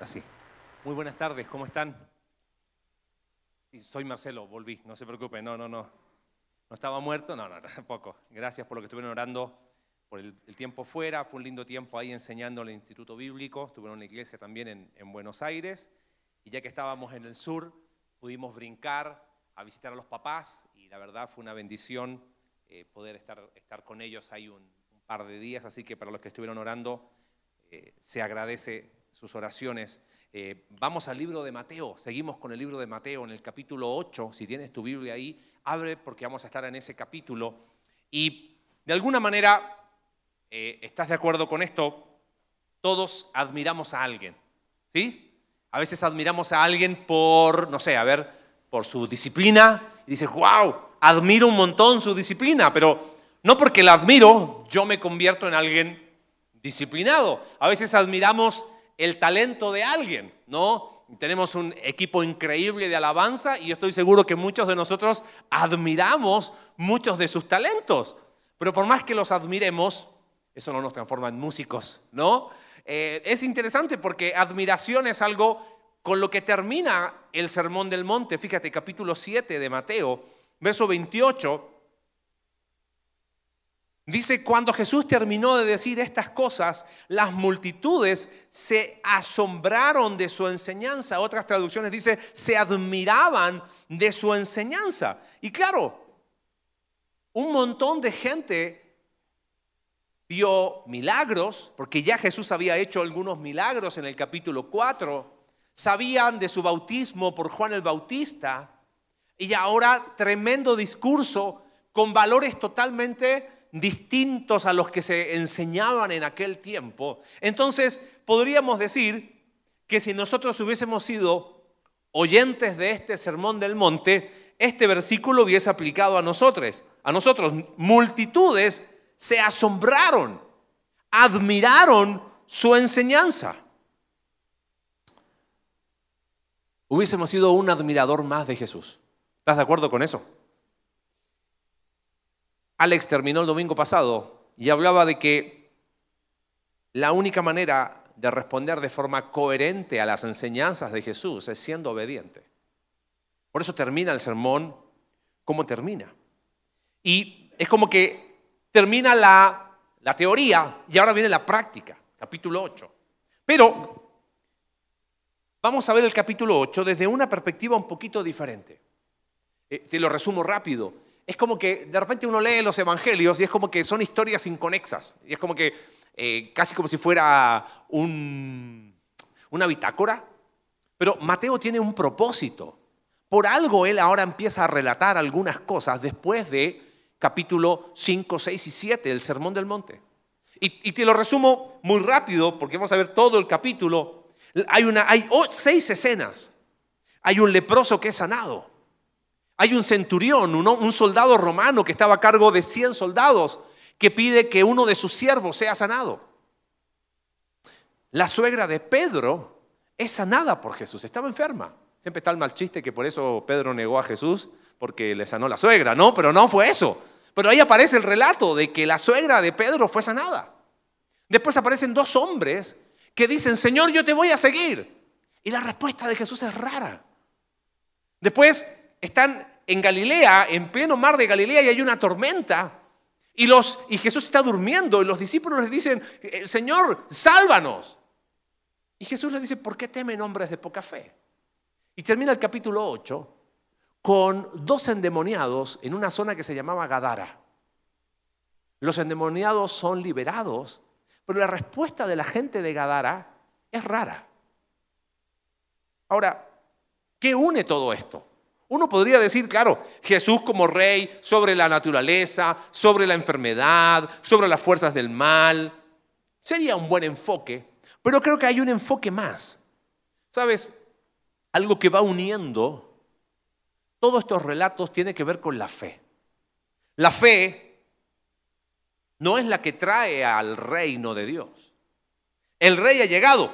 Así. Muy buenas tardes, ¿cómo están? soy Marcelo, volví, no se preocupen, no, no, no. ¿No estaba muerto? No, no, tampoco. Gracias por lo que estuvieron orando por el, tiempo fuera. Fue un lindo tiempo ahí enseñando en el Instituto Bíblico. Estuve en la iglesia también en, Buenos Aires. Y ya que estábamos en el sur, pudimos brincar a visitar a los papás. Y la verdad fue una bendición eh, poder estar, estar con ellos ahí un, par de días. Así que para los que estuvieron orando, eh, se agradece sus oraciones. Eh, vamos al libro de Mateo, seguimos con el libro de Mateo en el capítulo 8, si tienes tu Biblia ahí, abre porque vamos a estar en ese capítulo. Y de alguna manera, eh, ¿estás de acuerdo con esto? Todos admiramos a alguien, ¿sí? A veces admiramos a alguien por, no sé, a ver, por su disciplina y dices, wow, admiro un montón su disciplina, pero no porque la admiro, yo me convierto en alguien disciplinado. A veces admiramos el talento de alguien, ¿no? Tenemos un equipo increíble de alabanza y estoy seguro que muchos de nosotros admiramos muchos de sus talentos. Pero por más que los admiremos, eso no nos transforma en músicos, ¿no? Eh, es interesante porque admiración es algo con lo que termina el Sermón del Monte. Fíjate, capítulo 7 de Mateo, verso 28 Dice, cuando Jesús terminó de decir estas cosas, las multitudes se asombraron de su enseñanza. Otras traducciones dice, se admiraban de su enseñanza. Y claro, un montón de gente vio milagros, porque ya Jesús había hecho algunos milagros en el capítulo 4, sabían de su bautismo por Juan el Bautista, y ahora tremendo discurso con valores totalmente distintos a los que se enseñaban en aquel tiempo, entonces podríamos decir que si nosotros hubiésemos sido oyentes de este sermón del monte, este versículo hubiese aplicado a nosotros. A nosotros, multitudes se asombraron, admiraron su enseñanza. Hubiésemos sido un admirador más de Jesús. ¿Estás de acuerdo con eso? Alex terminó el domingo pasado y hablaba de que la única manera de responder de forma coherente a las enseñanzas de Jesús es siendo obediente. Por eso termina el sermón como termina. Y es como que termina la, la teoría y ahora viene la práctica, capítulo 8. Pero vamos a ver el capítulo 8 desde una perspectiva un poquito diferente. Eh, te lo resumo rápido es como que de repente uno lee los evangelios y es como que son historias inconexas. Y es como que eh, casi como si fuera una bitácora. Pero Mateo tiene un propósito. Por algo él ahora empieza a relatar algunas cosas después de capítulo 5, 6 y 7 del Sermón del Monte. Y, te lo resumo muy rápido porque vamos a ver todo el capítulo. Hay seis escenas. Hay un leproso que es sanado. Hay un centurión, un soldado romano que estaba a cargo de 100 soldados, que pide que uno de sus siervos sea sanado. La suegra de Pedro es sanada por Jesús, estaba enferma. Siempre está el mal chiste que por eso Pedro negó a Jesús, porque le sanó la suegra, ¿no? Pero no fue eso. Pero ahí aparece el relato de que la suegra de Pedro fue sanada. Después aparecen dos hombres que dicen, Señor, yo te voy a seguir. Y la respuesta de Jesús es rara. Después están en Galilea, en pleno mar de Galilea, y hay una tormenta. Y, Jesús está durmiendo y los discípulos le dicen, eh, Señor, sálvanos. Y Jesús le dice, ¿por qué temen hombres de poca fe? Y termina el capítulo 8 con dos endemoniados en una zona que se llamaba Gadara. Los endemoniados son liberados, pero la respuesta de la gente de Gadara es rara. Ahora, ¿qué une todo esto? Uno podría decir, claro, Jesús como rey sobre la naturaleza, sobre la enfermedad, sobre las fuerzas del mal. Sería un buen enfoque, pero creo que hay un enfoque más. ¿Sabes? Algo que va uniendo todos estos relatos tiene que ver con la fe. La fe no es la que trae al reino de Dios. El rey ha llegado.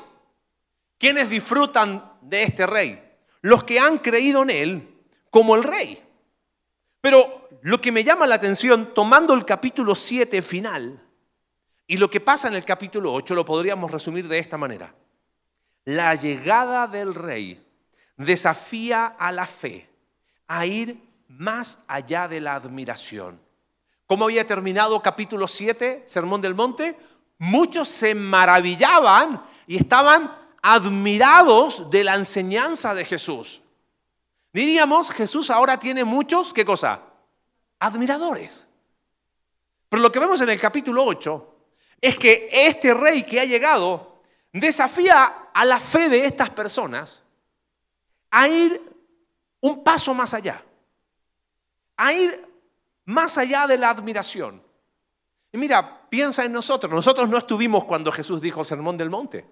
¿Quiénes disfrutan de este rey? Los que han creído en él como el rey. Pero lo que me llama la atención, tomando el capítulo 7 final, y lo que pasa en el capítulo 8 lo podríamos resumir de esta manera. la llegada del rey desafía a la fe a ir más allá de la admiración. ¿Cómo había terminado capítulo 7, Sermón del Monte? Muchos se maravillaban y estaban admirados de la enseñanza de Jesús. Diríamos, Jesús ahora tiene muchos, ¿qué cosa? Admiradores. Pero lo que vemos en el capítulo 8 es que este rey que ha llegado desafía a la fe de estas personas a ir un paso más allá, a ir más allá de la admiración. Y mira, piensa en nosotros, nosotros no estuvimos cuando Jesús dijo Sermón del Monte,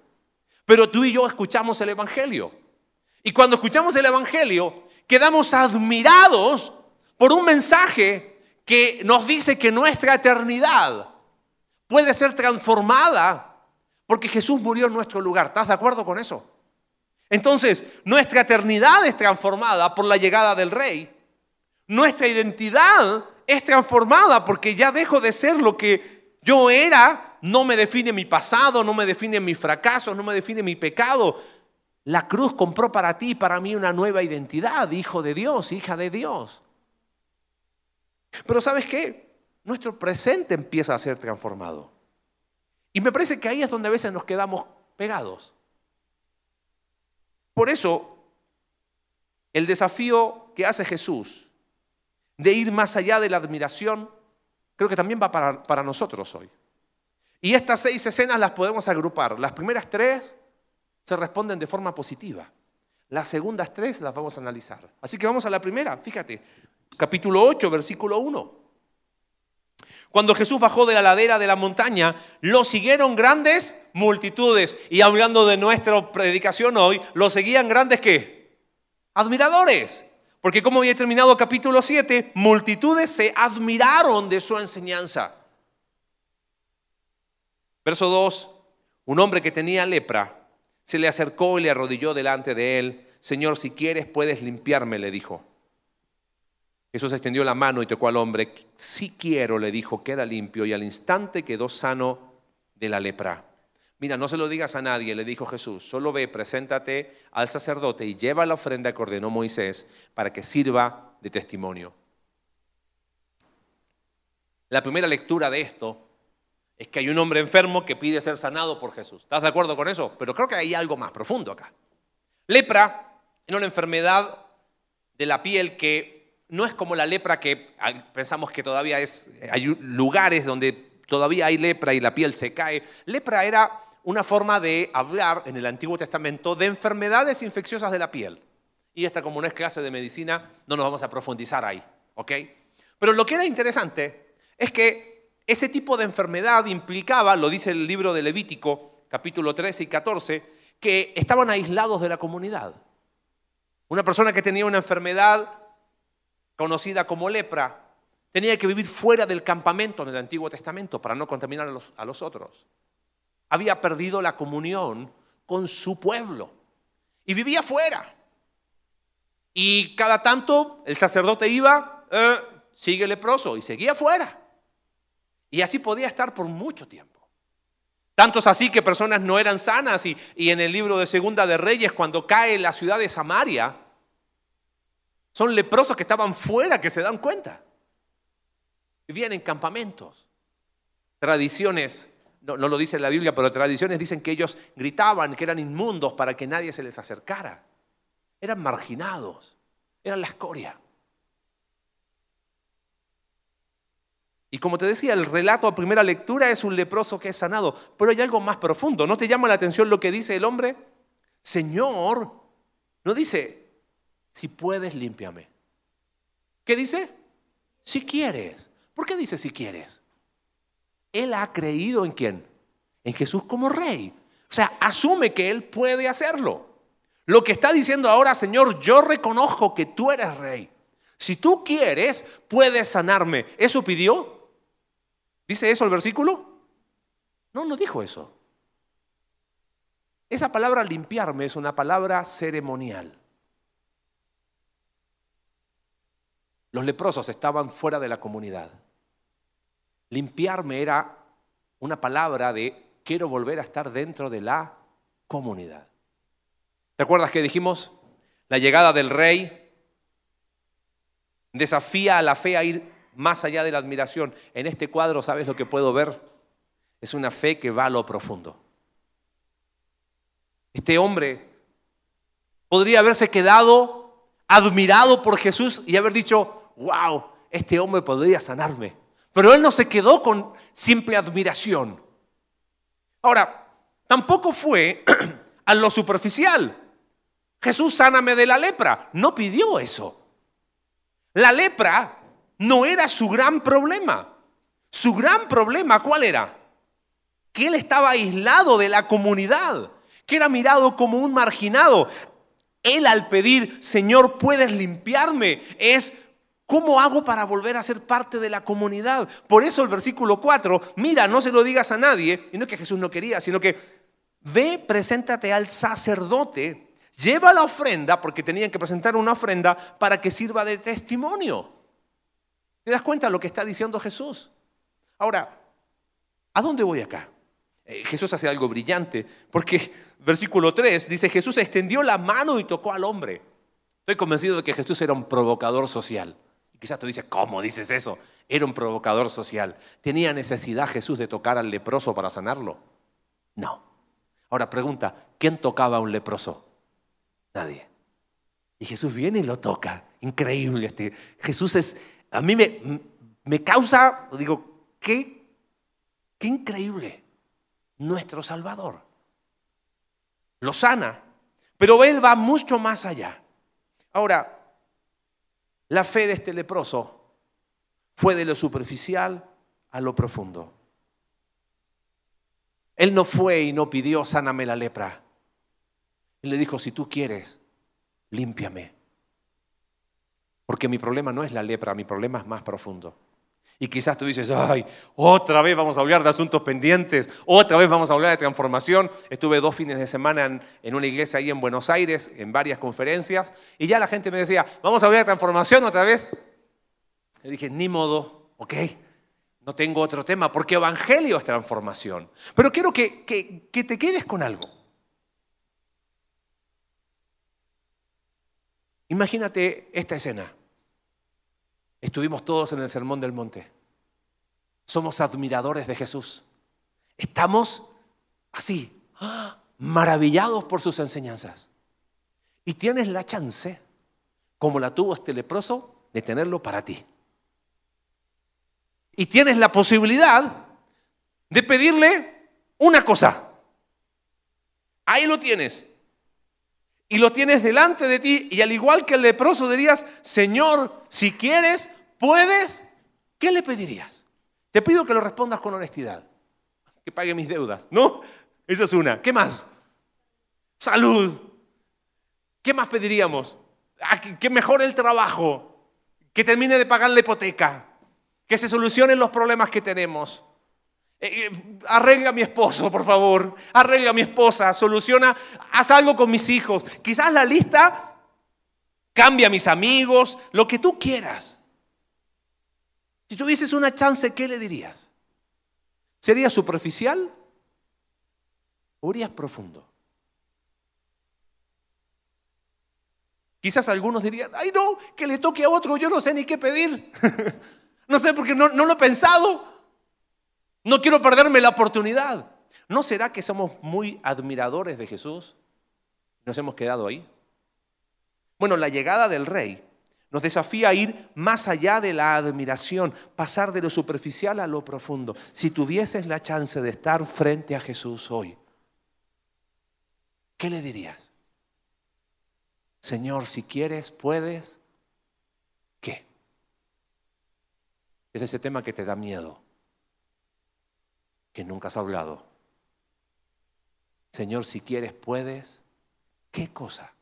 pero tú y yo escuchamos el Evangelio. Y cuando escuchamos el Evangelio, quedamos admirados por un mensaje que nos dice que nuestra eternidad puede ser transformada porque Jesús murió en nuestro lugar. ¿Estás de acuerdo con eso? Entonces, nuestra eternidad es transformada por la llegada del Rey. Nuestra identidad es transformada porque ya dejo de ser lo que yo era. No me define mi pasado, no me define mis fracasos, no me define mi pecado. La cruz compró para ti y para mí una nueva identidad, hijo de Dios, hija de Dios. Pero ¿sabes qué? Nuestro presente empieza a ser transformado. Y me parece que ahí es donde a veces nos quedamos pegados. Por eso, el desafío que hace Jesús de ir más allá de la admiración, creo que también va para, para nosotros hoy. Y estas seis escenas las podemos agrupar. Las primeras tres se responden de forma positiva. Las segundas tres las vamos a analizar. Así que vamos a la primera, fíjate, capítulo 8, versículo 1. Cuando Jesús bajó de la ladera de la montaña, lo siguieron grandes multitudes. Y hablando de nuestra predicación hoy, lo seguían grandes qué? Admiradores. Porque como había terminado capítulo 7, multitudes se admiraron de su enseñanza. Verso 2, un hombre que tenía lepra se le acercó y le arrodilló delante de él. Señor, si quieres puedes limpiarme, le dijo. Jesús extendió la mano y tocó al hombre. Si quiero, le dijo, queda limpio. Y al instante quedó sano de la lepra. Mira, no se lo digas a nadie, le dijo Jesús. Solo ve, preséntate al sacerdote y lleva la ofrenda que ordenó Moisés para que sirva de testimonio. La primera lectura de esto es que hay un hombre enfermo que pide ser sanado por Jesús. ¿Estás de acuerdo con eso? Pero creo que hay algo más profundo acá. Lepra era una enfermedad de la piel que no es como la lepra que pensamos que todavía es, hay lugares donde todavía hay lepra y la piel se cae. Lepra era una forma de hablar en el Antiguo Testamento de enfermedades infecciosas de la piel. Y esta como no es clase de medicina, no nos vamos a profundizar ahí, ¿ok? Pero lo que era interesante es que ese tipo de enfermedad implicaba, lo dice el libro de Levítico, capítulo 13 y 14, que estaban aislados de la comunidad. Una persona que tenía una enfermedad conocida como lepra tenía que vivir fuera del campamento en el Antiguo Testamento para no contaminar a los, otros. Había perdido la comunión con su pueblo y vivía fuera. Y cada tanto el sacerdote iba, eh, sigue leproso, y seguía fuera. Y así podía estar por mucho tiempo. Tantos así que personas no eran sanas y, en el libro de Segunda de Reyes, cuando cae la ciudad de Samaria, son leprosos que estaban fuera que se dan cuenta. Vivían en campamentos. Tradiciones, no, no, lo dice la Biblia, pero tradiciones dicen que ellos gritaban que eran inmundos para que nadie se les acercara. Eran marginados, eran la escoria. Y como te decía, el relato a primera lectura es un leproso que es sanado, pero hay algo más profundo. ¿No te llama la atención lo que dice el hombre? Señor, no dice, si puedes, límpiame. ¿Qué dice? Si quieres. ¿Por qué dice si quieres? Él ha creído en quién? En Jesús como rey. O sea, asume que él puede hacerlo. Lo que está diciendo ahora, Señor, yo reconozco que tú eres rey. Si tú quieres, puedes sanarme. ¿Eso pidió? ¿Dice eso el versículo? No, no dijo eso. Esa palabra limpiarme es una palabra ceremonial. Los leprosos estaban fuera de la comunidad. Limpiarme era una palabra de quiero volver a estar dentro de la comunidad. ¿Te acuerdas que dijimos? La llegada del rey desafía a la fe a ir más allá de la admiración. En este cuadro, ¿sabes lo que puedo ver? Es una fe que va a lo profundo. Este hombre podría haberse quedado admirado por Jesús y haber dicho, wow, este hombre podría sanarme. Pero él no se quedó con simple admiración. Ahora, tampoco fue a lo superficial. Jesús sáname de la lepra. No pidió eso. La lepra no era su gran problema. Su gran problema, ¿cuál era? Que él estaba aislado de la comunidad, que era mirado como un marginado. Él al pedir, Señor, ¿puedes limpiarme? Es, ¿cómo hago para volver a ser parte de la comunidad? Por eso el versículo 4, mira, no se lo digas a nadie, y no que Jesús no quería, sino que ve, preséntate al sacerdote lleva la ofrenda, porque tenían que presentar una ofrenda para que sirva de testimonio. ¿Te das cuenta de lo que está diciendo Jesús? Ahora, ¿a dónde voy acá? Eh, Jesús hace algo brillante, porque versículo 3 dice, Jesús extendió la mano y tocó al hombre. Estoy convencido de que Jesús era un provocador social. Y quizás tú dices, ¿cómo dices eso? Era un provocador social. ¿Tenía necesidad Jesús de tocar al leproso para sanarlo? No. Ahora pregunta, ¿quién tocaba a un leproso? Nadie. Y Jesús viene y lo toca. Increíble. Este. Jesús es, a mí me, me causa, digo, qué, qué increíble. Nuestro Salvador. Lo sana. Pero Él va mucho más allá. Ahora, la fe de este leproso fue de lo superficial a lo profundo. Él no fue y no pidió, sáname la lepra. Él le dijo, si tú quieres, límpiame. Porque mi problema no es la lepra, mi problema es más profundo. Y quizás tú dices, ay, otra vez vamos a hablar de asuntos pendientes, otra vez vamos a hablar de transformación. Estuve dos fines de semana en, una iglesia ahí en Buenos Aires, en varias conferencias, y ya la gente me decía, vamos a hablar de transformación otra vez. Le dije, ni modo, ok, no tengo otro tema, porque evangelio es transformación. Pero quiero que, que te quedes con algo. Imagínate esta escena. Estuvimos todos en el Sermón del Monte. Somos admiradores de Jesús. Estamos así, maravillados por sus enseñanzas. Y tienes la chance, como la tuvo este leproso, de tenerlo para ti. Y tienes la posibilidad de pedirle una cosa. Ahí lo tienes y lo tienes delante de ti y al igual que el leproso dirías, Señor, si quieres, puedes, ¿qué le pedirías? Te pido que lo respondas con honestidad, que pague mis deudas, ¿no? Esa es una. ¿Qué más? Salud. ¿Qué más pediríamos? Ah, que mejore el trabajo, que termine de pagar la hipoteca, que se solucionen los problemas que tenemos. Eh, eh, arregla a mi esposo, por favor. Arregla a mi esposa. Soluciona. Haz algo con mis hijos. Quizás la lista cambia a mis amigos. Lo que tú quieras. Si tuvieses una chance, ¿qué le dirías? ¿Sería superficial o irías profundo? Quizás algunos dirían, ay no, que le toque a otro, yo no sé ni qué pedir. no sé porque no, no lo he pensado. No quiero perderme la oportunidad. ¿No será que somos muy admiradores de Jesús? ¿Nos hemos quedado ahí? Bueno, la llegada del rey nos desafía a ir más allá de la admiración, pasar de lo superficial a lo profundo. Si tuvieses la chance de estar frente a Jesús hoy, ¿qué le dirías? Señor, si quieres, puedes. ¿Qué? Es ese tema que te da miedo que nunca has hablado. Señor, si quieres, puedes. ¿Qué cosa?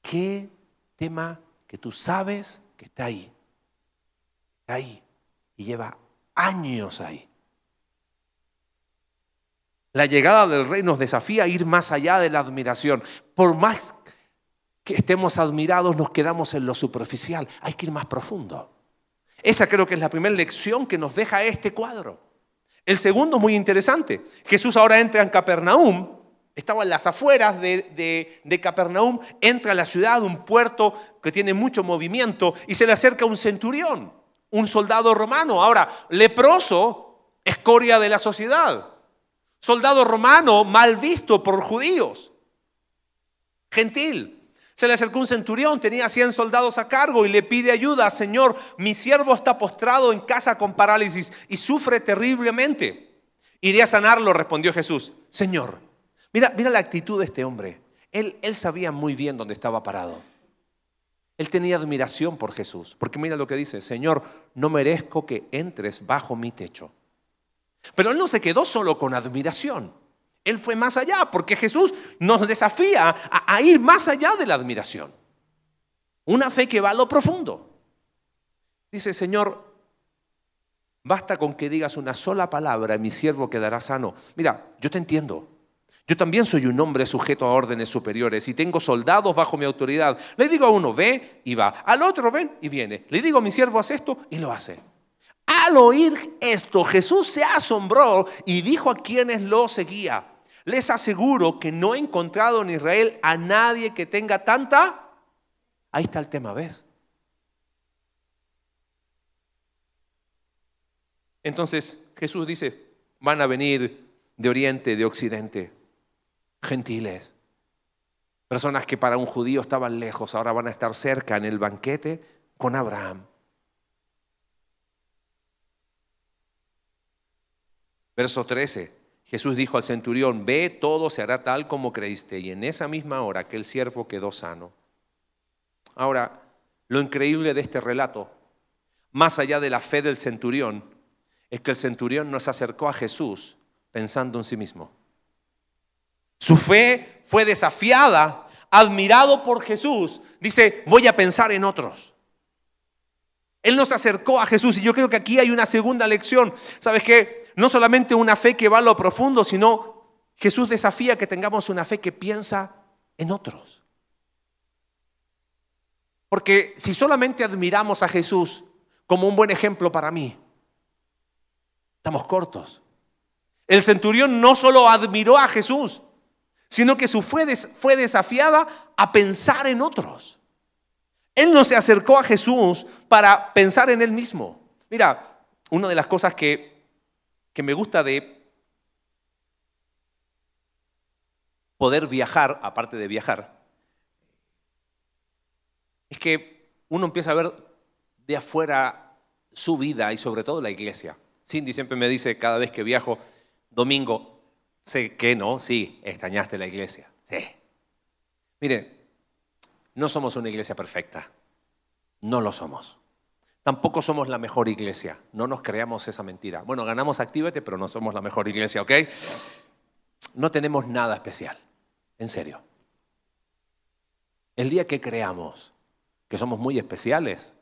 ¿Qué tema que tú sabes que está ahí? Está ahí y lleva años ahí. La llegada del rey nos desafía a ir más allá de la admiración. Por más que estemos admirados, nos quedamos en lo superficial. Hay que ir más profundo. Esa creo que es la primera lección que nos deja este cuadro. El segundo, muy interesante. Jesús ahora entra en Capernaum estaba en las afueras de, de, Capernaum, entra a la ciudad, un puerto que tiene mucho movimiento, y se le acerca un centurión, un soldado romano. Ahora, leproso, escoria de la sociedad. Soldado romano mal visto por judíos. Gentil. Se le acercó un centurión, tenía 100 soldados a cargo y le pide ayuda. Señor, mi siervo está postrado en casa con parálisis y sufre terriblemente. Iré a sanarlo, respondió Jesús. Señor, mira, mira la actitud de este hombre. Él, él sabía muy bien dónde estaba parado. Él tenía admiración por Jesús, porque mira lo que dice, Señor, no merezco que entres bajo mi techo. Pero él no se quedó solo con admiración. Él fue más allá, porque Jesús nos desafía a, ir más allá de la admiración. Una fe que va a lo profundo. Dice, Señor, basta con que digas una sola palabra y mi siervo quedará sano. Mira, yo te entiendo. Yo también soy un hombre sujeto a órdenes superiores y tengo soldados bajo mi autoridad. Le digo a uno, ve y va. Al otro, ven y viene. Le digo a mi siervo, haz esto y lo hace. Al oír esto, Jesús se asombró y dijo a quienes lo seguía, les aseguro que no he encontrado en Israel a nadie que tenga tanta... Ahí está el tema, ¿ves? Entonces Jesús dice, van a venir de oriente, de occidente, gentiles, personas que para un judío estaban lejos, ahora van a estar cerca en el banquete con Abraham. Verso 13. Jesús dijo al centurión, ve, todo se hará tal como creíste. Y en esa misma hora aquel siervo quedó sano. Ahora, lo increíble de este relato, más allá de la fe del centurión, es que el centurión no se acercó a Jesús pensando en sí mismo. Su fe fue desafiada, admirado por Jesús. Dice, voy a pensar en otros. Él no se acercó a Jesús y yo creo que aquí hay una segunda lección. ¿Sabes qué? No solamente una fe que va a lo profundo, sino Jesús desafía que tengamos una fe que piensa en otros. Porque si solamente admiramos a Jesús como un buen ejemplo para mí, estamos cortos. El centurión no solo admiró a Jesús, sino que su fe fue desafiada a pensar en otros. Él no se acercó a Jesús para pensar en él mismo. Mira, una de las cosas que que me gusta de poder viajar, aparte de viajar, es que uno empieza a ver de afuera su vida y sobre todo la iglesia. Cindy siempre me dice cada vez que viajo, domingo, sé que no, sí, extrañaste la iglesia. Sí. Mire, no somos una iglesia perfecta. No lo somos. Tampoco somos la mejor iglesia, no nos creamos esa mentira. Bueno, ganamos Actívate, pero no somos la mejor iglesia, ¿ok? No tenemos nada especial, en serio. El día que creamos que somos muy especiales,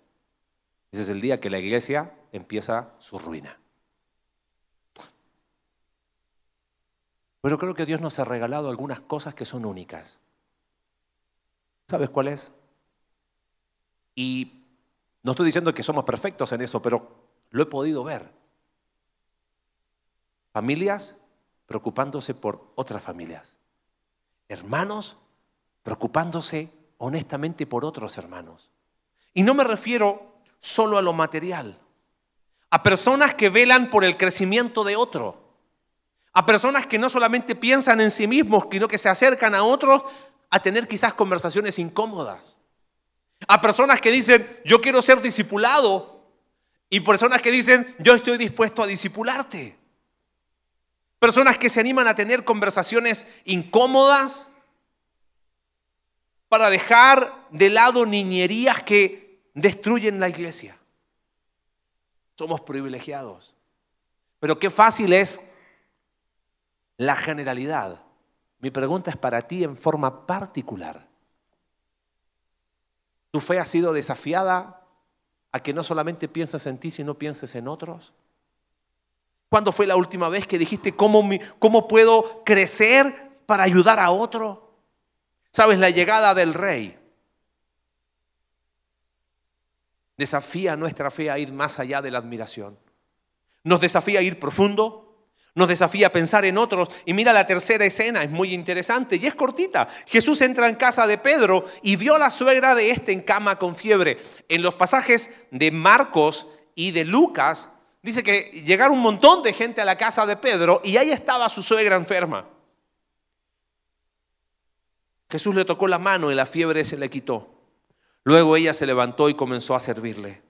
ese es el día que la iglesia empieza su ruina. Pero creo que Dios nos ha regalado algunas cosas que son únicas. ¿Sabes cuál es? Y no estoy diciendo que somos perfectos en eso, pero lo he podido ver. Familias preocupándose por otras familias. Hermanos preocupándose honestamente por otros hermanos. Y no me refiero solo a lo material, a personas que velan por el crecimiento de otro, a personas que no solamente piensan en sí mismos, sino que se acercan a otros a tener quizás conversaciones incómodas. A personas que dicen, yo quiero ser discipulado. Y personas que dicen, yo estoy dispuesto a discipularte. Personas que se animan a tener conversaciones incómodas para dejar de lado niñerías que destruyen la iglesia. Somos privilegiados. Pero qué fácil es la generalidad. Mi pregunta es para ti en forma particular. ¿Tu fe ha sido desafiada a que no solamente pienses en ti, sino pienses en otros? ¿Cuándo fue la última vez que dijiste cómo, cómo puedo crecer para ayudar a otro? ¿Sabes? La llegada del rey desafía nuestra fe a ir más allá de la admiración. Nos desafía a ir profundo, Nos desafía a pensar en otros. Y mira la tercera escena, es muy interesante y es cortita. Jesús entra en casa de Pedro y vio a la suegra de este en cama con fiebre. En los pasajes de Marcos y de Lucas, dice que llegaron un montón de gente a la casa de Pedro y ahí estaba su suegra enferma. Jesús le tocó la mano y la fiebre se le quitó. Luego ella se levantó y comenzó a servirle.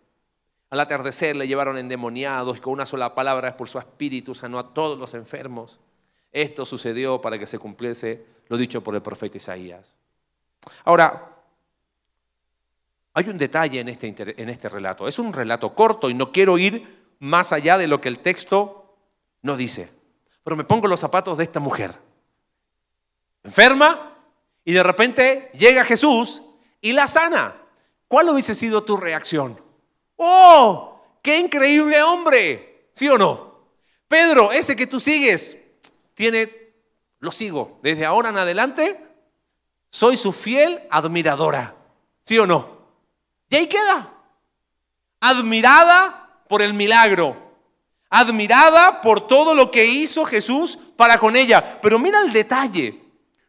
Al atardecer le llevaron endemoniados y con una sola palabra por su espíritu, sanó a todos los enfermos. Esto sucedió para que se cumpliese lo dicho por el profeta Isaías. Ahora, hay un detalle en este, en este relato. Es un relato corto y no quiero ir más allá de lo que el texto nos dice. Pero me pongo los zapatos de esta mujer. Enferma, y de repente llega Jesús y la sana. ¿Cuál hubiese sido tu reacción? ¡Oh! ¡Qué increíble hombre! ¿Sí o no? Pedro, ese que tú sigues, tiene, lo sigo. Desde ahora en adelante, soy su fiel admiradora. ¿Sí o no? Y ahí queda. Admirada por el milagro. Admirada por todo lo que hizo Jesús para con ella. Pero mira el detalle.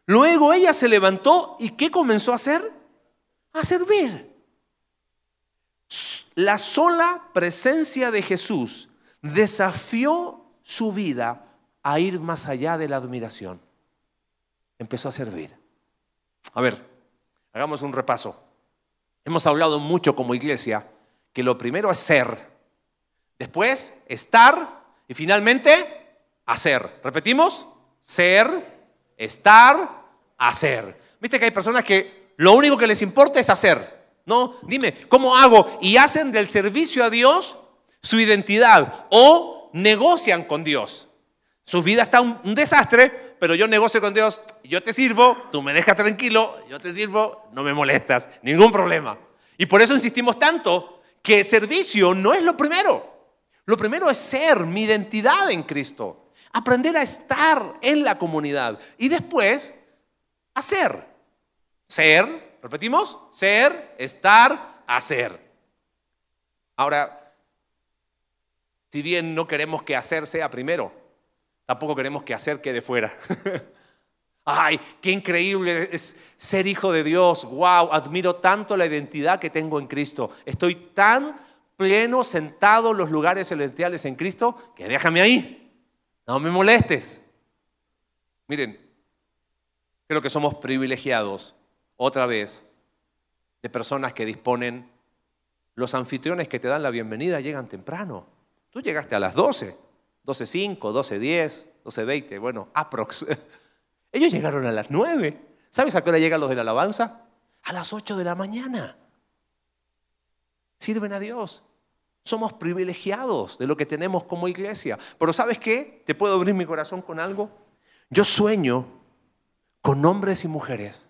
Luego ella se levantó y ¿qué comenzó a hacer? A servir. La sola presencia de Jesús desafió su vida a ir más allá de la admiración. Empezó a servir. A ver, hagamos un repaso. Hemos hablado mucho como iglesia que lo primero es ser, después estar y finalmente hacer. ¿Repetimos? Ser, estar, hacer. Viste que hay personas que lo único que les importa es hacer. No, dime, ¿cómo hago? Y hacen del servicio a Dios su identidad o negocian con Dios. Su vida está un, desastre, pero yo negocio con Dios, yo te sirvo, tú me dejas tranquilo, yo te sirvo, no me molestas, ningún problema. Y por eso insistimos tanto que servicio no es lo primero. Lo primero es ser mi identidad en Cristo aprender a estar en la comunidad y después hacer. Ser, repetimos, ser, estar, hacer. Ahora, si bien no queremos que hacer sea primero, tampoco queremos que hacer quede fuera. Ay, qué increíble es ser hijo de Dios. Wow, admiro tanto la identidad que tengo en Cristo. Estoy tan pleno sentado en los lugares celestiales en Cristo que déjame ahí. No me molestes. Miren, creo que somos privilegiados, otra vez, de personas que disponen, los anfitriones que te dan la bienvenida llegan temprano. Tú llegaste a las 12, 12.05, 12.10, 12.20, bueno, aprox. Ellos llegaron a las 9. ¿Sabes a qué hora llegan los de la alabanza? A las 8 de la mañana. Sirven a Dios. Somos privilegiados de lo que tenemos como iglesia. Pero ¿sabes qué? ¿Te puedo abrir mi corazón con algo? Yo sueño con hombres y mujeres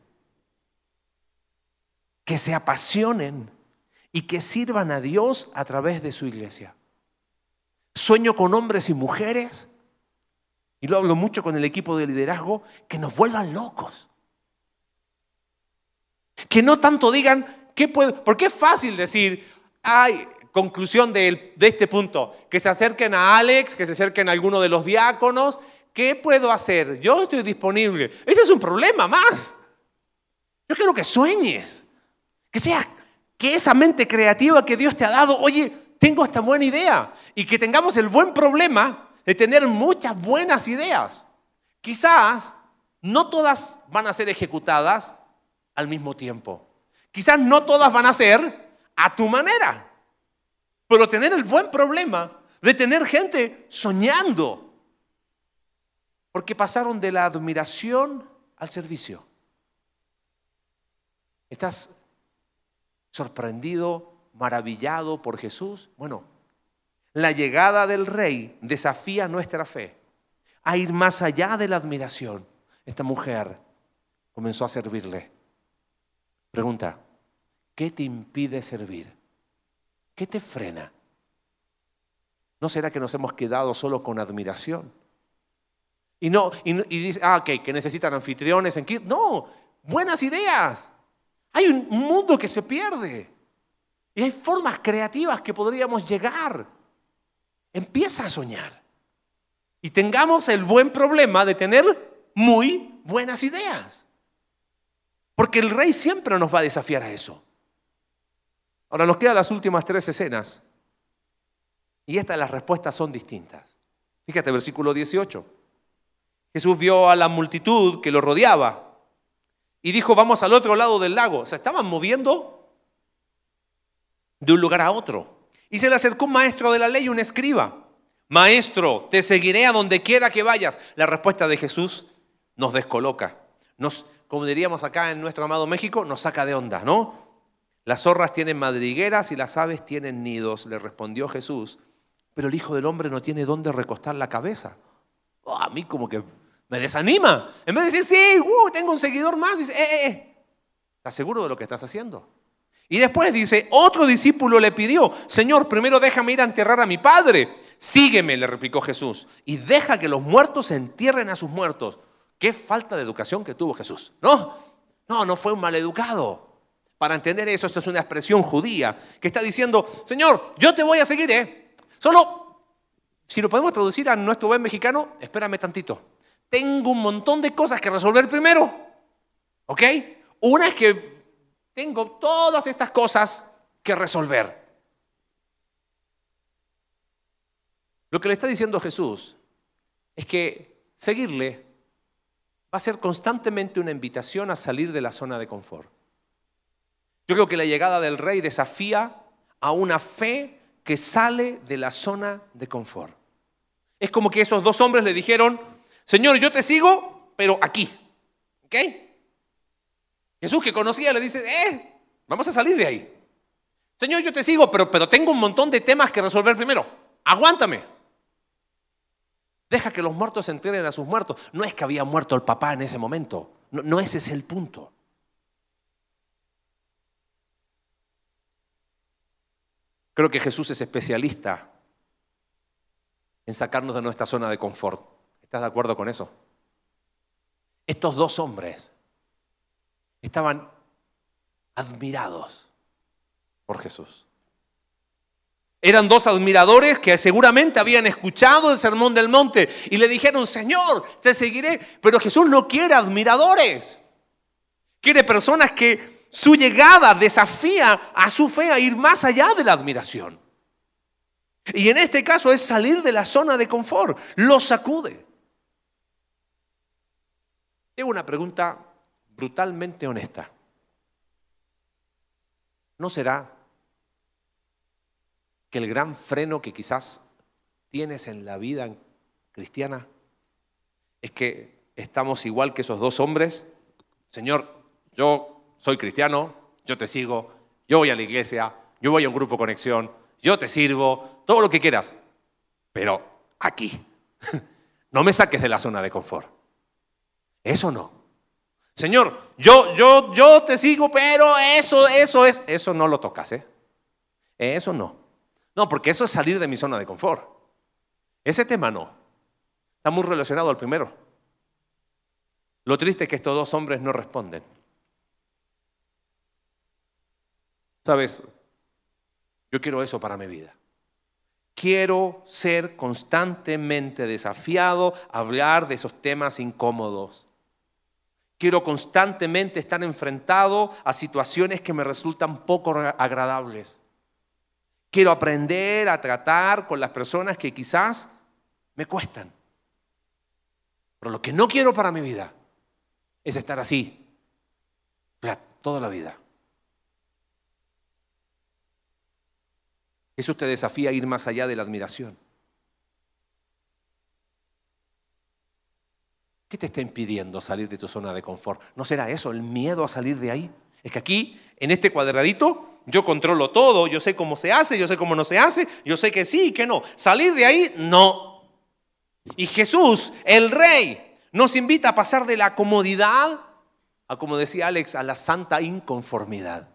que se apasionen y que sirvan a Dios a través de su iglesia. Sueño con hombres y mujeres, y lo hablo mucho con el equipo de liderazgo, que nos vuelvan locos. Que no tanto digan, ¿qué puedo? Porque es fácil decir, ay, conclusión de, este punto, que se acerquen a Alex, que se acerquen a alguno de los diáconos. ¿Qué puedo hacer? Yo estoy disponible. Ese es un problema más. Yo quiero que sueñes, que sea que esa mente creativa que Dios te ha dado, oye, tengo esta buena idea y que tengamos el buen problema de tener muchas buenas ideas. Quizás no todas van a ser ejecutadas al mismo tiempo. Quizás no todas van a ser a tu manera. Pero tener el buen problema de tener gente soñando. Porque pasaron de la admiración al servicio. ¿Estás sorprendido, maravillado por Jesús? Bueno, la llegada del rey desafía nuestra fe a ir más allá de la admiración. Esta mujer comenzó a servirle. Pregunta, ¿qué te impide servir? ¿Qué te frena? ¿No será que nos hemos quedado solo con admiración? Y no, y, dice, ah, ok, que necesitan anfitriones en No, buenas ideas. Hay un mundo que se pierde. Y hay formas creativas que podríamos llegar. Empieza a soñar. Y tengamos el buen problema de tener muy buenas ideas. Porque el rey siempre nos va a desafiar a eso. Ahora nos quedan las últimas tres escenas. Y estas las respuestas son distintas. Fíjate, versículo 18. Jesús vio a la multitud que lo rodeaba y dijo, vamos al otro lado del lago. Se estaban moviendo de un lugar a otro. Y se le acercó un maestro de la ley, un escriba. Maestro, te seguiré a donde quiera que vayas. La respuesta de Jesús nos descoloca. Nos, como diríamos acá en nuestro amado México, nos saca de onda, ¿no? Las zorras tienen madrigueras y las aves tienen nidos, le respondió Jesús. Pero el Hijo del Hombre no tiene dónde recostar la cabeza. Oh, a mí como que me desanima. En vez de decir, sí, uh, tengo un seguidor más, dice, eh, eh, eh, ¿estás seguro de lo que estás haciendo? Y después dice, otro discípulo le pidió, Señor, primero déjame ir a enterrar a mi padre. Sígueme, le replicó Jesús, y deja que los muertos entierren a sus muertos. Qué falta de educación que tuvo Jesús. No, no, no fue un maleducado. Para entender eso, esto es una expresión judía que está diciendo, Señor, yo te voy a seguir, ¿eh? Solo, si lo podemos traducir a nuestro buen mexicano, espérame tantito tengo un montón de cosas que resolver primero. ¿Ok? Una es que tengo todas estas cosas que resolver. Lo que le está diciendo Jesús es que seguirle va a ser constantemente una invitación a salir de la zona de confort. Yo creo que la llegada del rey desafía a una fe que sale de la zona de confort. Es como que esos dos hombres le dijeron, Señor, yo te sigo, pero aquí. ¿Ok? Jesús que conocía le dice, eh, vamos a salir de ahí. Señor, yo te sigo, pero, pero tengo un montón de temas que resolver primero. Aguántame. Deja que los muertos se enteren a sus muertos. No es que había muerto el papá en ese momento. No, no ese es el punto. Creo que Jesús es especialista en sacarnos de nuestra zona de confort. ¿Estás de acuerdo con eso? Estos dos hombres estaban admirados por Jesús. Eran dos admiradores que seguramente habían escuchado el sermón del monte y le dijeron, Señor, te seguiré. Pero Jesús no quiere admiradores. Quiere personas que su llegada desafía a su fe a ir más allá de la admiración. Y en este caso es salir de la zona de confort. Lo sacude. Una pregunta brutalmente honesta. ¿No será que el gran freno que quizás tienes en la vida cristiana es que estamos igual que esos dos hombres? Señor, yo soy cristiano, yo te sigo, yo voy a la iglesia, yo voy a un grupo conexión, yo te sirvo, todo lo que quieras, pero aquí, no me saques de la zona de confort. Eso no. Señor, yo, yo, yo te sigo, pero eso, eso es, eso no lo tocas, ¿eh? Eso no. No, porque eso es salir de mi zona de confort. Ese tema no. Está muy relacionado al primero. Lo triste es que estos dos hombres no responden. Sabes, yo quiero eso para mi vida. Quiero ser constantemente desafiado a hablar de esos temas incómodos. Quiero constantemente estar enfrentado a situaciones que me resultan poco agradables. Quiero aprender a tratar con las personas que quizás me cuestan. Pero lo que no quiero para mi vida es estar así, toda la vida. Eso te desafía a ir más allá de la admiración. ¿Qué te está impidiendo salir de tu zona de confort? ¿No será eso, el miedo a salir de ahí? Es que aquí, en este cuadradito, yo controlo todo, yo sé cómo se hace, yo sé cómo no se hace, yo sé que sí y que no. Salir de ahí, no. Y Jesús, el rey, nos invita a pasar de la comodidad a, como decía Alex, a la santa inconformidad.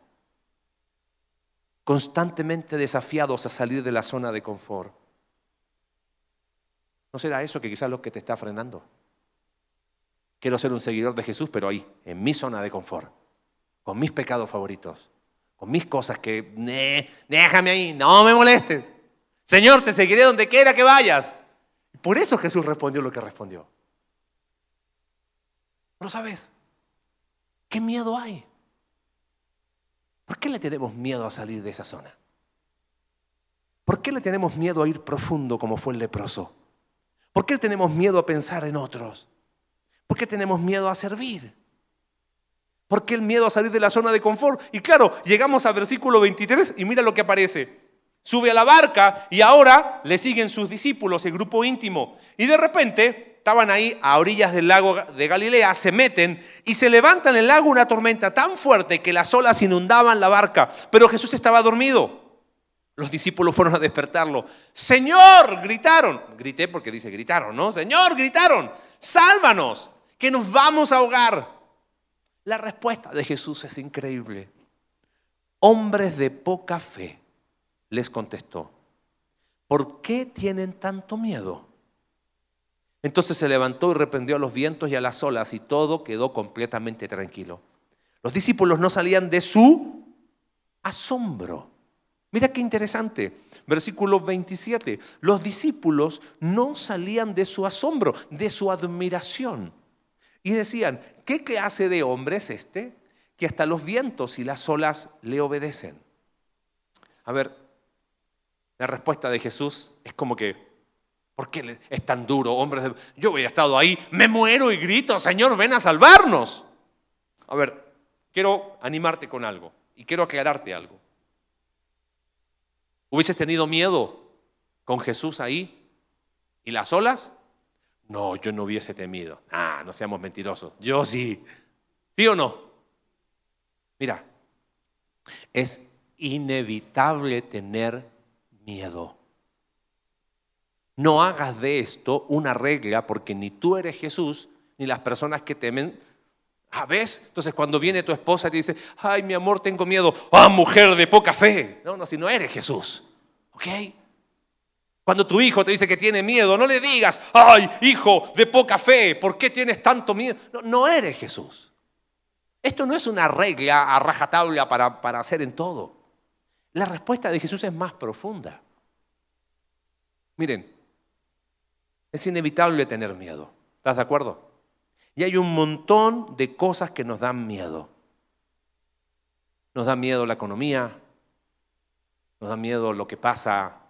Constantemente desafiados a salir de la zona de confort. ¿No será eso que quizás lo que te está frenando? Quiero ser un seguidor de Jesús, pero ahí, en mi zona de confort, con mis pecados favoritos, con mis cosas que, déjame ahí, no me molestes. Señor, te seguiré donde quiera que vayas. Por eso Jesús respondió lo que respondió. Pero sabes, ¿qué miedo hay? ¿Por qué le tenemos miedo a salir de esa zona? ¿Por qué le tenemos miedo a ir profundo como fue el leproso? ¿Por qué tenemos miedo a pensar en otros? ¿Por qué tenemos miedo a servir? ¿Por qué el miedo a salir de la zona de confort? Y claro, llegamos al versículo 23 y mira lo que aparece. Sube a la barca y ahora le siguen sus discípulos, el grupo íntimo. Y de repente estaban ahí a orillas del lago de Galilea, se meten y se levanta en el lago una tormenta tan fuerte que las olas inundaban la barca. Pero Jesús estaba dormido. Los discípulos fueron a despertarlo. Señor, gritaron. Grité porque dice gritaron, ¿no? Señor, gritaron. Sálvanos, que nos vamos a ahogar. La respuesta de Jesús es increíble. Hombres de poca fe, les contestó, ¿por qué tienen tanto miedo? Entonces se levantó y reprendió a los vientos y a las olas y todo quedó completamente tranquilo. Los discípulos no salían de su asombro. Mira qué interesante. Versículo 27. Los discípulos no salían de su asombro, de su admiración. Y decían, ¿qué clase de hombre es este que hasta los vientos y las olas le obedecen? A ver, la respuesta de Jesús es como que, ¿por qué es tan duro, hombre? Yo hubiera estado ahí, me muero y grito, Señor, ven a salvarnos. A ver, quiero animarte con algo y quiero aclararte algo. ¿Hubieses tenido miedo con Jesús ahí y las olas? No, yo no hubiese temido. Ah, no seamos mentirosos. Yo sí. ¿Sí o no? Mira, es inevitable tener miedo. No hagas de esto una regla porque ni tú eres Jesús, ni las personas que temen. ¿Ah, ves? Entonces cuando viene tu esposa y te dice, ay, mi amor, tengo miedo. Ah, mujer de poca fe. No, no, si no eres Jesús. ¿Ok? Cuando tu hijo te dice que tiene miedo, no le digas, ay, hijo de poca fe, ¿por qué tienes tanto miedo? No, eres Jesús. Esto no es una regla a rajatabla para, para hacer en todo. La respuesta de Jesús es más profunda. Miren, es inevitable tener miedo. ¿Estás de acuerdo? Y hay un montón de cosas que nos dan miedo. Nos da miedo la economía, nos da miedo lo que pasa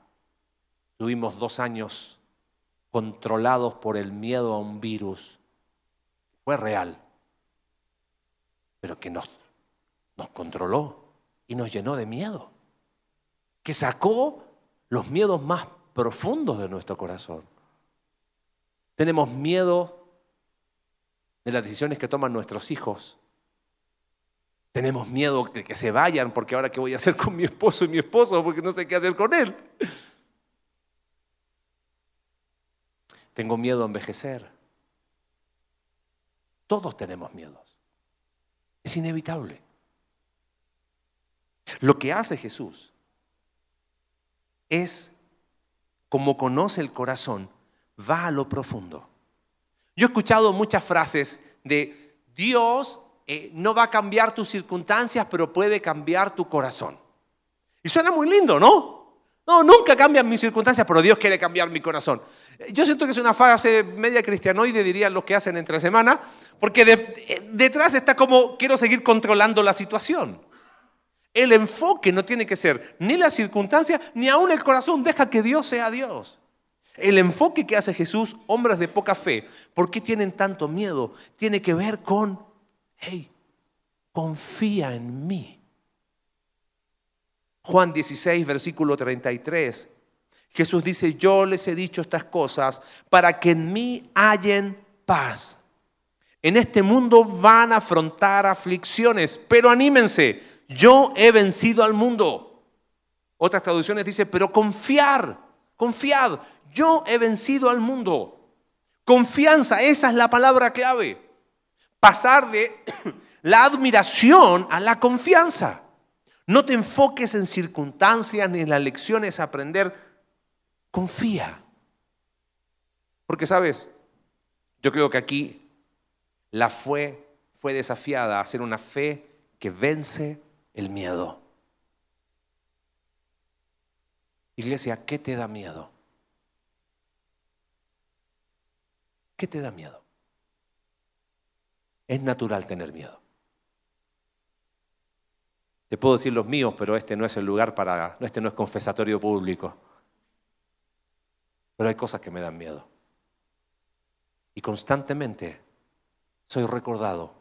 Tuvimos dos años controlados por el miedo a un virus. Fue real, pero que nos, nos controló y nos llenó de miedo. Que sacó los miedos más profundos de nuestro corazón. Tenemos miedo de las decisiones que toman nuestros hijos. Tenemos miedo de que se vayan porque ahora qué voy a hacer con mi esposo y mi esposo porque no sé qué hacer con él. Tengo miedo a envejecer. Todos tenemos miedos. Es inevitable. Lo que hace Jesús es, como conoce el corazón, va a lo profundo. Yo he escuchado muchas frases de Dios eh, no va a cambiar tus circunstancias, pero puede cambiar tu corazón. Y suena muy lindo, ¿no? No, nunca cambian mis circunstancias, pero Dios quiere cambiar mi corazón. Yo siento que es una fase media cristianoide, dirían los que hacen entre semana, porque detrás está como quiero seguir controlando la situación. El enfoque no tiene que ser ni la circunstancia, ni aún el corazón. Deja que Dios sea Dios. El enfoque que hace Jesús, hombres de poca fe, ¿por qué tienen tanto miedo? Tiene que ver con, hey, confía en mí. Juan 16, versículo 33. Jesús dice, yo les he dicho estas cosas para que en mí hallen paz. En este mundo van a afrontar aflicciones, pero anímense, yo he vencido al mundo. Otras traducciones dice, pero confiar, confiad, yo he vencido al mundo. Confianza, esa es la palabra clave. Pasar de la admiración a la confianza. No te enfoques en circunstancias ni en las lecciones a aprender confía. Porque sabes, yo creo que aquí la fe fue desafiada a ser una fe que vence el miedo. Iglesia, ¿qué te da miedo? ¿Qué te da miedo? Es natural tener miedo. Te puedo decir los míos, pero este no es el lugar para, este no es confesatorio público. Pero hay cosas que me dan miedo. Y constantemente soy recordado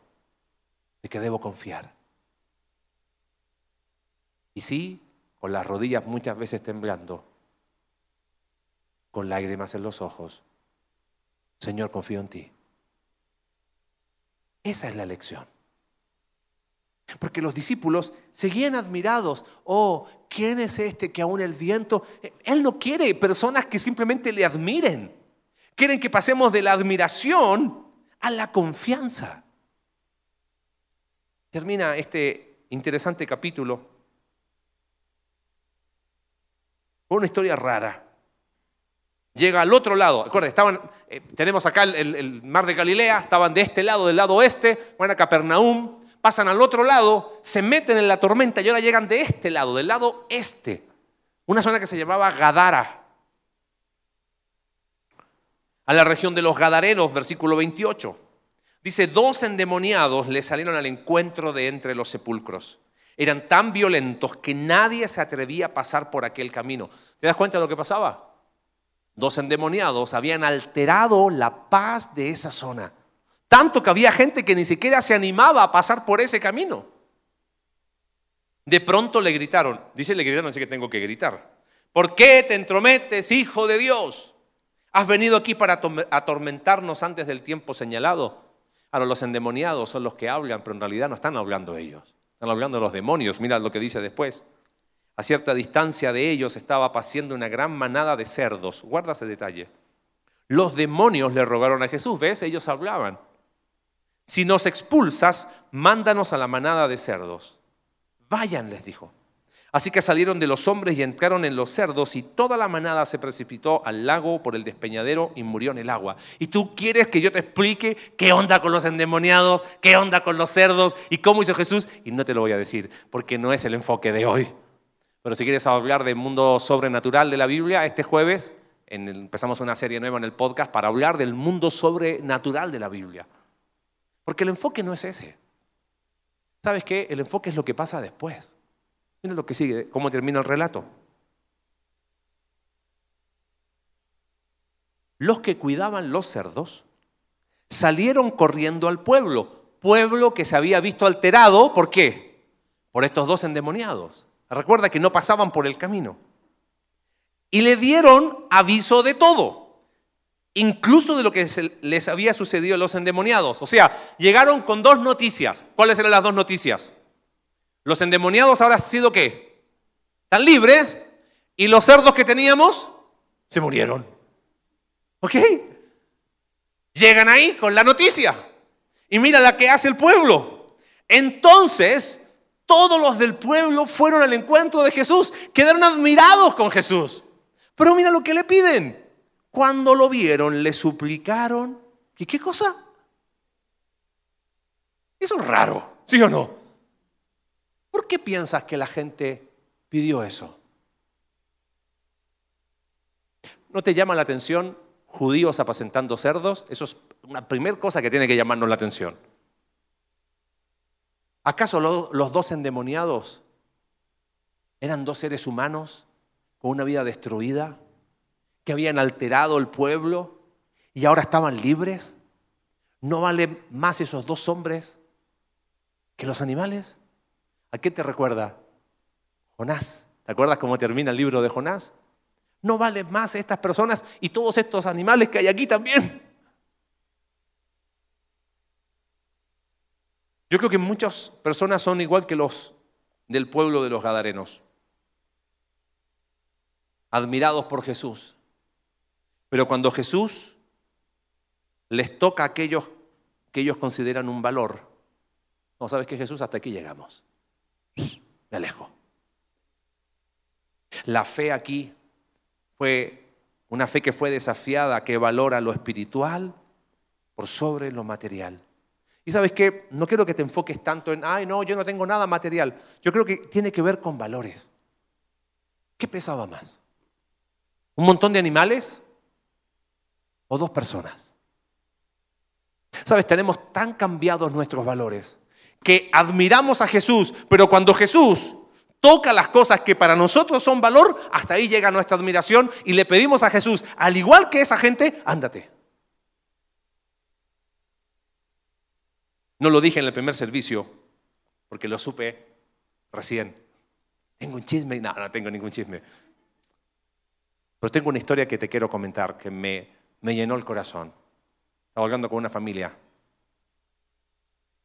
de que debo confiar. Y sí, con las rodillas muchas veces temblando, con lágrimas en los ojos, Señor, confío en ti. Esa es la lección. Porque los discípulos seguían admirados. Oh, ¿quién es este que aún el viento? Él no quiere personas que simplemente le admiren. Quieren que pasemos de la admiración a la confianza. Termina este interesante capítulo con una historia rara llega al otro lado. Acuérdense, eh, tenemos acá el, mar de Galilea, estaban de este lado, del lado oeste, van a Capernaum, pasan al otro lado, se meten en la tormenta y ahora llegan de este lado, del lado este, una zona que se llamaba Gadara, a la región de los Gadarenos, versículo 28. Dice, dos endemoniados le salieron al encuentro de entre los sepulcros. Eran tan violentos que nadie se atrevía a pasar por aquel camino. ¿Te das cuenta de lo que pasaba? dos endemoniados habían alterado la paz de esa zona. Tanto que había gente que ni siquiera se animaba a pasar por ese camino. De pronto le gritaron, dice le gritaron, así que tengo que gritar. ¿Por qué te entrometes, hijo de Dios? ¿Has venido aquí para atormentarnos antes del tiempo señalado? Ahora los endemoniados son los que hablan, pero en realidad no están hablando ellos. Están hablando los demonios. Mira lo que dice después. A cierta distancia de ellos estaba paciendo una gran manada de cerdos. Guarda ese detalle. Los demonios le rogaron a Jesús, ¿ves? Ellos hablaban. Si nos expulsas, mándanos a la manada de cerdos. Vayan, les dijo. Así que salieron de los hombres y entraron en los cerdos y toda la manada se precipitó al lago por el despeñadero y murió en el agua. ¿Y tú quieres que yo te explique qué onda con los endemoniados, qué onda con los cerdos y cómo hizo Jesús? Y no te lo voy a decir porque no es el enfoque de hoy. Pero si quieres hablar del mundo sobrenatural de la Biblia, este jueves empezamos una serie nueva en el podcast para hablar del mundo sobrenatural de la Biblia. Porque el enfoque no es ese. ¿Sabes qué? El enfoque es lo que pasa después. Mira lo que sigue, cómo termina el relato. Los que cuidaban los cerdos salieron corriendo al pueblo, pueblo que se había visto alterado, ¿por qué? Por estos dos endemoniados. Recuerda que no pasaban por el camino. Y le dieron aviso de todo, incluso de lo que les había sucedido a los endemoniados. O sea, llegaron con dos noticias. ¿Cuáles eran las dos noticias? Los endemoniados ahora han sido qué? Están libres y los cerdos que teníamos se murieron. ¿Ok? Llegan ahí con la noticia. Y mira la que hace el pueblo. Entonces, todos los del pueblo fueron al encuentro de Jesús, quedaron admirados con Jesús. Pero mira lo que le piden. Cuando lo vieron, le suplicaron. ¿Y qué cosa? Eso es raro, ¿sí o no? ¿Por qué piensas que la gente pidió eso? ¿No te llama la atención judíos apacentando cerdos? Eso es una primera cosa que tiene que llamarnos la atención. ¿Acaso los dos endemoniados eran dos seres humanos con una vida destruida, que habían alterado el pueblo y ahora estaban libres? ¿No valen más esos dos hombres que los animales? ¿A qué te recuerda? Jonás. ¿Te acuerdas cómo termina el libro de Jonás? ¿No valen más estas personas y todos estos animales que hay aquí también? Yo creo que muchas personas son igual que los del pueblo de los Gadarenos, admirados por Jesús. Pero cuando Jesús les toca a aquellos que ellos consideran un valor, no, ¿sabes qué Jesús? Hasta aquí llegamos. Me alejo. La fe aquí fue una fe que fue desafiada, que valora lo espiritual por sobre lo material. Y sabes qué, no quiero que te enfoques tanto en, ay, no, yo no tengo nada material. Yo creo que tiene que ver con valores. ¿Qué pesaba más? ¿Un montón de animales o dos personas? Sabes, tenemos tan cambiados nuestros valores que admiramos a Jesús, pero cuando Jesús toca las cosas que para nosotros son valor, hasta ahí llega nuestra admiración y le pedimos a Jesús, al igual que esa gente, ándate. No lo dije en el primer servicio, porque lo supe recién. Tengo un chisme, no, no tengo ningún chisme. Pero tengo una historia que te quiero comentar que me, me llenó el corazón. Estaba hablando con una familia.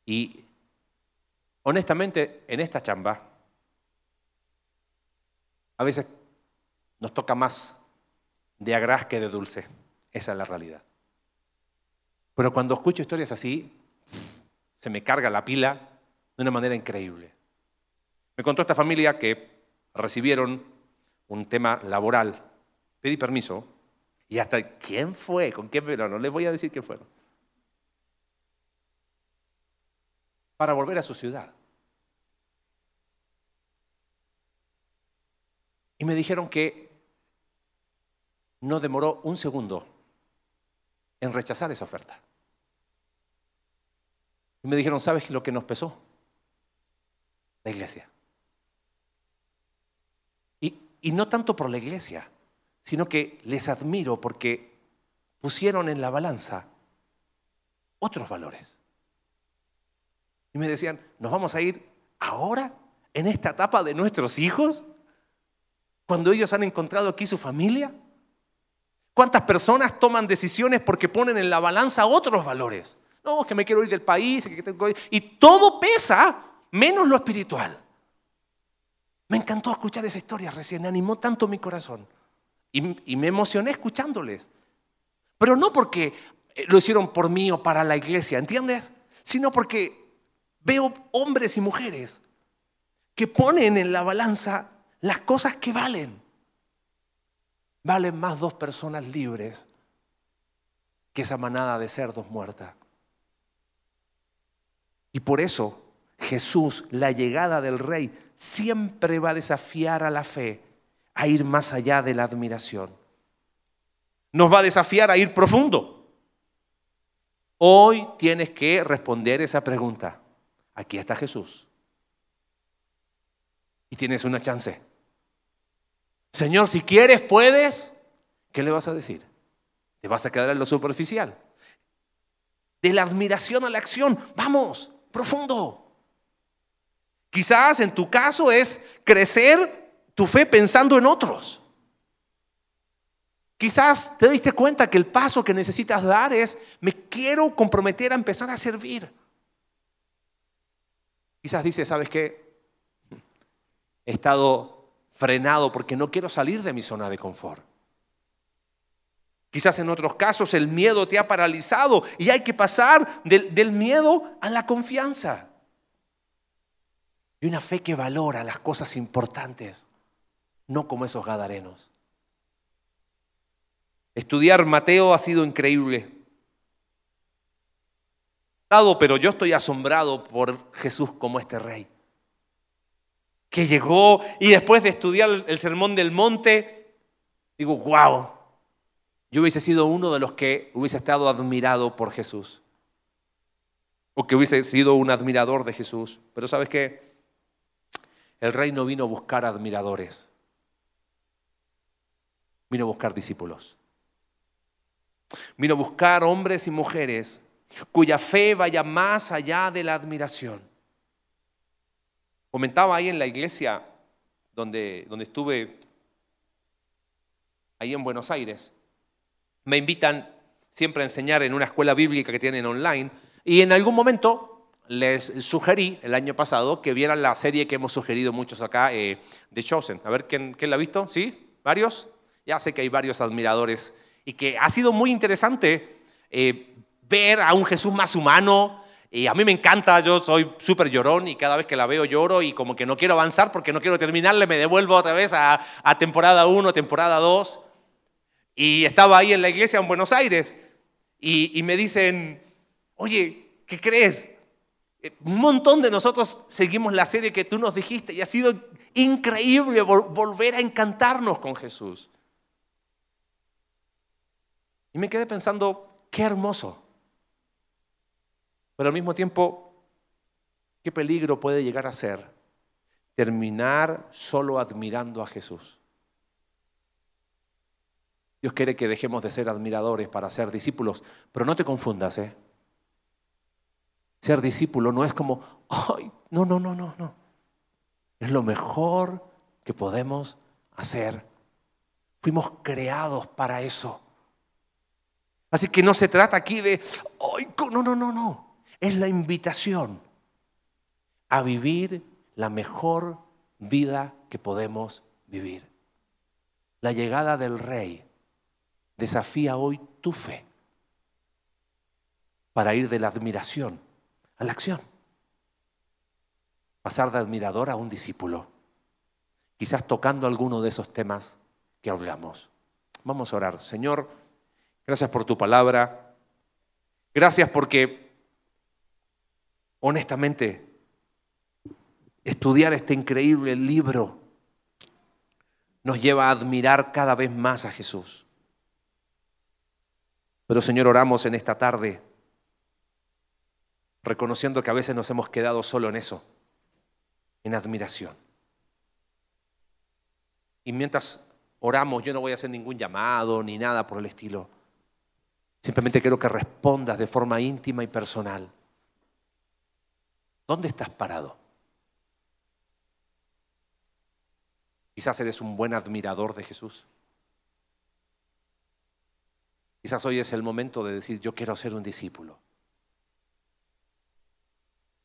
Y honestamente, en esta chamba, a veces nos toca más de agraz que de dulce. Esa es la realidad. Pero cuando escucho historias así, se me carga la pila de una manera increíble. Me contó esta familia que recibieron un tema laboral. Pedí permiso y hasta quién fue, con qué, pero no les voy a decir quién fueron. Para volver a su ciudad. Y me dijeron que no demoró un segundo en rechazar esa oferta. Y me dijeron, ¿sabes lo que nos pesó? La iglesia. Y, no tanto por la iglesia, sino que les admiro porque pusieron en la balanza otros valores. Y me decían, ¿nos vamos a ir ahora, en esta etapa de nuestros hijos, cuando ellos han encontrado aquí su familia? ¿Cuántas personas toman decisiones porque ponen en la balanza otros valores? No, que me quiero ir del país. Y todo pesa menos lo espiritual. Me encantó escuchar esa historia recién, animó tanto mi corazón. Y, me emocioné escuchándoles. Pero no porque eh, lo hicieron por mí o para la iglesia, ¿entiendes? Sino porque veo hombres y mujeres que ponen en la balanza las cosas que valen. Valen más dos personas libres que esa manada de cerdos muerta. Y por eso Jesús, la llegada del rey, siempre va a desafiar a la fe a ir más allá de la admiración. Nos va a desafiar a ir profundo. Hoy tienes que responder esa pregunta. Aquí está Jesús. Y tienes una chance. Señor, si quieres, puedes. ¿Qué le vas a decir? ¿Te vas a quedar en lo superficial? De la admiración a la acción. Vamos, profundo. Quizás en tu caso es crecer tu fe pensando en otros. Quizás te diste cuenta que el paso que necesitas dar es, me quiero comprometer a empezar a servir. Quizás dices, ¿sabes qué? He estado frenado porque no quiero salir de mi zona de confort. Quizás en otros casos el miedo te ha paralizado y hay que pasar del, miedo a la confianza. Y una fe que valora las cosas importantes, no como esos gadarenos. Estudiar Mateo ha sido increíble. Pero yo estoy asombrado por Jesús como este rey. Que llegó y después de estudiar el sermón del monte, digo, wow, yo hubiese sido uno de los que hubiese estado admirado por Jesús. O que hubiese sido un admirador de Jesús. Pero ¿sabes qué? El rey no vino a buscar admiradores. Vino a buscar discípulos. Vino a buscar hombres y mujeres cuya fe vaya más allá de la admiración. Comentaba ahí en la iglesia donde, donde estuve, ahí en Buenos Aires, me invitan siempre a enseñar en una escuela bíblica que tienen online y en algún momento les sugerí el año pasado que vieran la serie que hemos sugerido muchos acá, eh, The Chosen. A ver, ¿quién, ¿quién la ha visto? ¿Sí? ¿Varios? Ya sé que hay varios admiradores y que ha sido muy interesante eh, ver a un Jesús más humano. Y a mí me encanta, yo soy súper llorón y cada vez que la veo lloro y como que no quiero avanzar porque no quiero terminarle, me devuelvo otra vez a, a temporada 1, temporada 2. Y estaba ahí en la iglesia en Buenos Aires y, me dicen, oye, ¿qué crees? Eh, un montón de nosotros seguimos la serie que tú nos dijiste y ha sido increíble volver a encantarnos con Jesús. Y me quedé pensando, qué hermoso. Pero al mismo tiempo, ¿qué peligro puede llegar a ser terminar solo admirando a Jesús? Dios quiere que dejemos de ser admiradores para ser discípulos, pero no te confundas, ¿eh? Ser discípulo no es como, ay, no, no, no, no, no. Es lo mejor que podemos hacer. Fuimos creados para eso. Así que no se trata aquí de, ay, no, no, no, no. Es la invitación a vivir la mejor vida que podemos vivir. La llegada del rey desafía hoy tu fe para ir de la admiración a la acción. Pasar de admirador a un discípulo. Quizás tocando alguno de esos temas que hablamos. Vamos a orar. Señor, gracias por tu palabra. Gracias porque, honestamente, estudiar este increíble libro nos lleva a admirar cada vez más a Jesús. Pero Señor, oramos en esta tarde, reconociendo que a veces nos hemos quedado solo en eso, en admiración. Y mientras oramos, yo no voy a hacer ningún llamado ni nada por el estilo. Simplemente quiero que respondas de forma íntima y personal. ¿Dónde estás parado? Quizás eres un buen admirador de Jesús. Quizás hoy es el momento de decir, yo quiero ser un discípulo.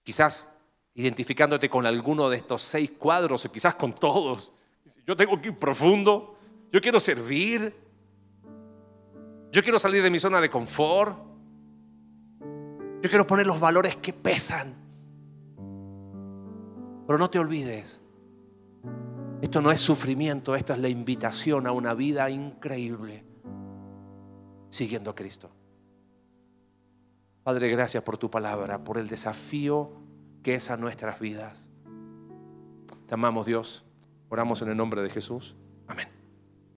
Quizás identificándote con alguno de estos seis cuadros o quizás con todos. Yo tengo que ir profundo, yo quiero servir, yo quiero salir de mi zona de confort, yo quiero poner los valores que pesan. Pero no te olvides, esto no es sufrimiento, esto es la invitación a una vida increíble siguiendo a Cristo. Padre, gracias por tu palabra, por el desafío que es a nuestras vidas. Te amamos Dios, oramos en el nombre de Jesús.